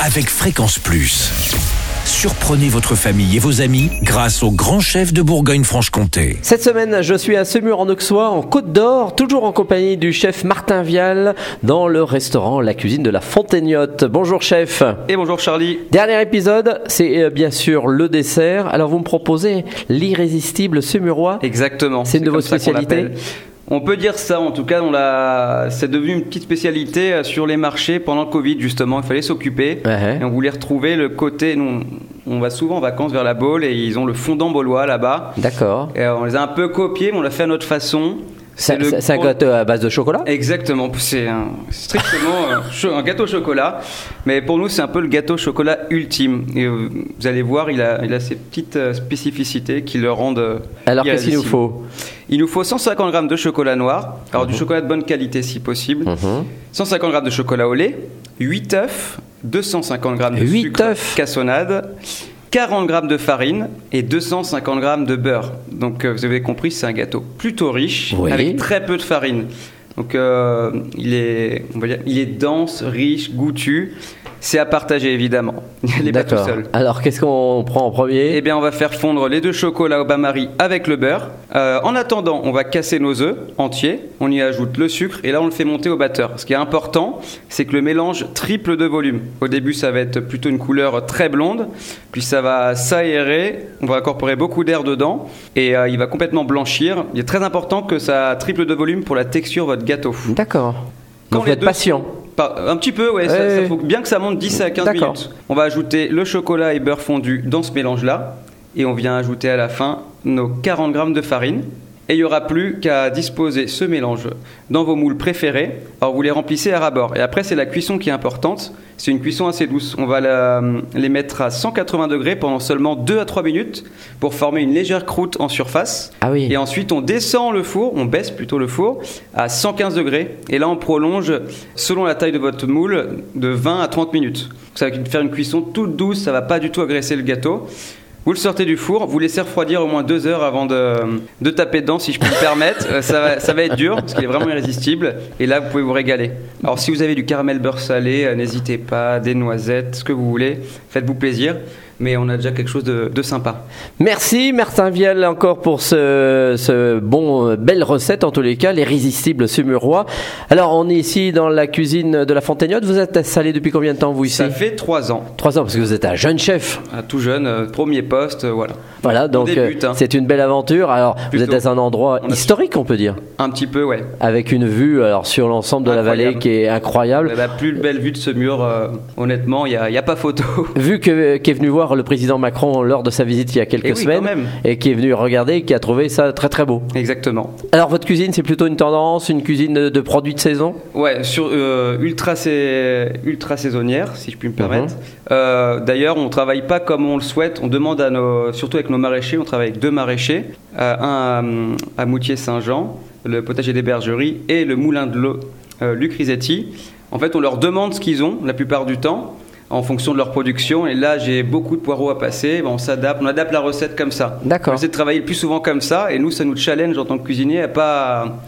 avec Fréquence Plus. Surprenez votre famille et vos amis grâce au grand chef de Bourgogne-Franche-Comté. Cette semaine, je suis à Semur en Auxois, en Côte d'Or, toujours en compagnie du chef Martin Vial, dans le restaurant La Cuisine de la Fontaignotte. Bonjour chef. Et bonjour Charlie. Dernier épisode, c'est euh, bien sûr le dessert. Alors vous me proposez l'irrésistible semurois. Exactement. C'est une de vos spécialités. On peut dire ça, en tout cas, on l'a... c'est devenu une petite spécialité euh, sur les marchés pendant le Covid, justement. Il fallait s'occuper. Ouais. Et on voulait retrouver le côté. Nous, on va souvent en vacances vers la Baule et ils ont le fondant baulois là-bas. D'accord. Et euh, on les a un peu copiés, mais on l'a fait à notre façon. C'est le un gâteau à base de chocolat Exactement, c'est strictement un, cho- un gâteau au chocolat, mais pour nous c'est un peu le gâteau au chocolat ultime. Et euh, vous allez voir, il a, il a ses petites euh, spécificités qui le rendent. euh, Alors qu'est-ce qu'il nous faut Il nous faut 150 g de chocolat noir, alors du chocolat de bonne qualité si possible, Mhm. 150 g de chocolat au lait, 8 œufs, 250 g de Huit sucre œufs cassonade, 40 g de farine et 250 g de beurre. Donc euh, vous avez compris, c'est un gâteau plutôt riche Oui. avec très peu de farine. Donc euh, il est, on va dire, il est dense, riche, goûtu. C'est à partager évidemment. Il n'est pas tout seul. Alors qu'est-ce qu'on prend en premier? Eh bien, on va faire fondre les deux chocolats au bain-marie avec le beurre. Euh, en attendant, on va casser nos œufs entiers. On y ajoute le sucre et là, on le fait monter au batteur. Ce qui est important, c'est que le mélange triple de volume. Au début, ça va être plutôt une couleur très blonde, puis ça va s'aérer. On va incorporer beaucoup d'air dedans et euh, il va complètement blanchir. Il est très important que ça triple de volume pour la texture de votre gâteau. D'accord. Quand Donc vous êtes deux patient. Pas- Un petit peu, ouais. ça- faut bien que ça monte 10 à 15 D'accord. minutes. On va ajouter le chocolat et beurre fondu dans ce mélange-là. Et on vient ajouter à la fin nos 40 grammes de farine. Et il n'y aura plus qu'à disposer ce mélange dans vos moules préférés. Alors vous les remplissez à ras-bord. Et après, c'est la cuisson qui est importante. C'est une cuisson assez douce. On va la- les mettre à 180 degrés pendant seulement 2 à 3 minutes pour former une légère croûte en surface. Ah oui. Et ensuite, on descend le four, on baisse plutôt le four à 115 degrés. Et là, on prolonge, selon la taille de votre moule, de 20 à 30 minutes. Ça va faire une cuisson toute douce, ça va pas du tout agresser le gâteau. Vous le sortez du four, vous laissez refroidir au moins deux heures avant de, taper dedans, si je peux me permettre. Euh, Ça va, ça va être dur, parce qu'il est vraiment irrésistible. Et là, vous pouvez vous régaler. Alors, si vous avez du caramel beurre salé, euh, n'hésitez pas, des noisettes, ce que vous voulez, faites-vous plaisir. Mais on a déjà quelque chose de, de sympa. Merci Martin Vial encore pour ce, ce bon euh, belle recette en tous les cas, l'irrésistible semurois. Alors on est ici dans la cuisine de la Fontaignotte. Vous êtes installé depuis combien de temps vous ici? Ça fait trois ans. Trois ans parce que vous êtes un jeune chef. Ah, tout jeune, euh, premier poste, euh, voilà. Voilà donc euh, hein. c'est une belle aventure. Alors vous êtes dans un endroit On historique on peut dire, Un petit peu, ouais. avec une vue alors sur l'ensemble de la vallée qui est incroyable. La plus belle vue de ce mur, honnêtement, il n'y a, y a pas photo. Vu que qu'est venu voir le président Macron lors de sa visite il y a quelques Eh oui, semaines et qui est venu regarder et qui a trouvé ça très très beau. Exactement. Alors votre cuisine c'est plutôt une tendance, une cuisine de, de produits de saison? Ouais, sur euh, ultra, ultra saisonnière, si je puis me permettre. Mhm. Euh, D'ailleurs, on travaille pas comme on le souhaite. On demande à nos, surtout avec nos maraîchers, on travaille avec deux maraîchers, euh, un à, à Moutier-Saint-Jean, le potager des bergeries, et le moulin de l'eau, Luc Risetti. En fait, on leur demande ce qu'ils ont la plupart du temps en fonction de leur production. Et là, j'ai beaucoup de poireaux à passer. Ben, on s'adapte, on adapte la recette comme ça. D'accord. On essaie de travailler le plus souvent comme ça. Et nous, ça nous challenge en tant que cuisinier à pas.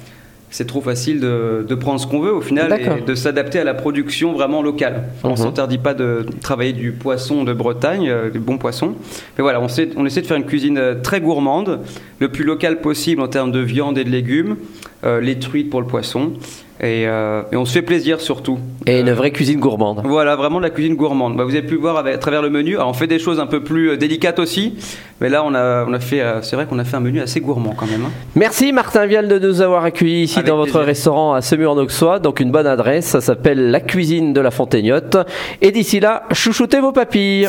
C'est trop facile de, de prendre ce qu'on veut au final et de s'adapter à la production vraiment locale. On Mhm. s'interdit pas de travailler du poisson de Bretagne, euh, du bon poisson. Mais voilà, on, sait- on essaie de faire une cuisine euh, très gourmande, le plus local possible en termes de viande et de légumes, euh, les truites pour le poisson. Et, euh, et on se fait plaisir surtout. Et une Euh, vraie cuisine gourmande. voilà, vraiment de la cuisine gourmande. Bah, vous avez pu voir avec- à travers le menu. Alors, on fait des choses un peu plus euh, délicates aussi, mais là, on a, on a fait. c'est vrai qu'on a fait un menu assez gourmand quand même. hein. Merci Martin Vial de nous avoir accueillis ici Avec dans votre restaurant à Semur-en-Auxois. Donc une bonne adresse, ça s'appelle La Cuisine de la Fontaignotte. Et d'ici là, chouchoutez vos papilles.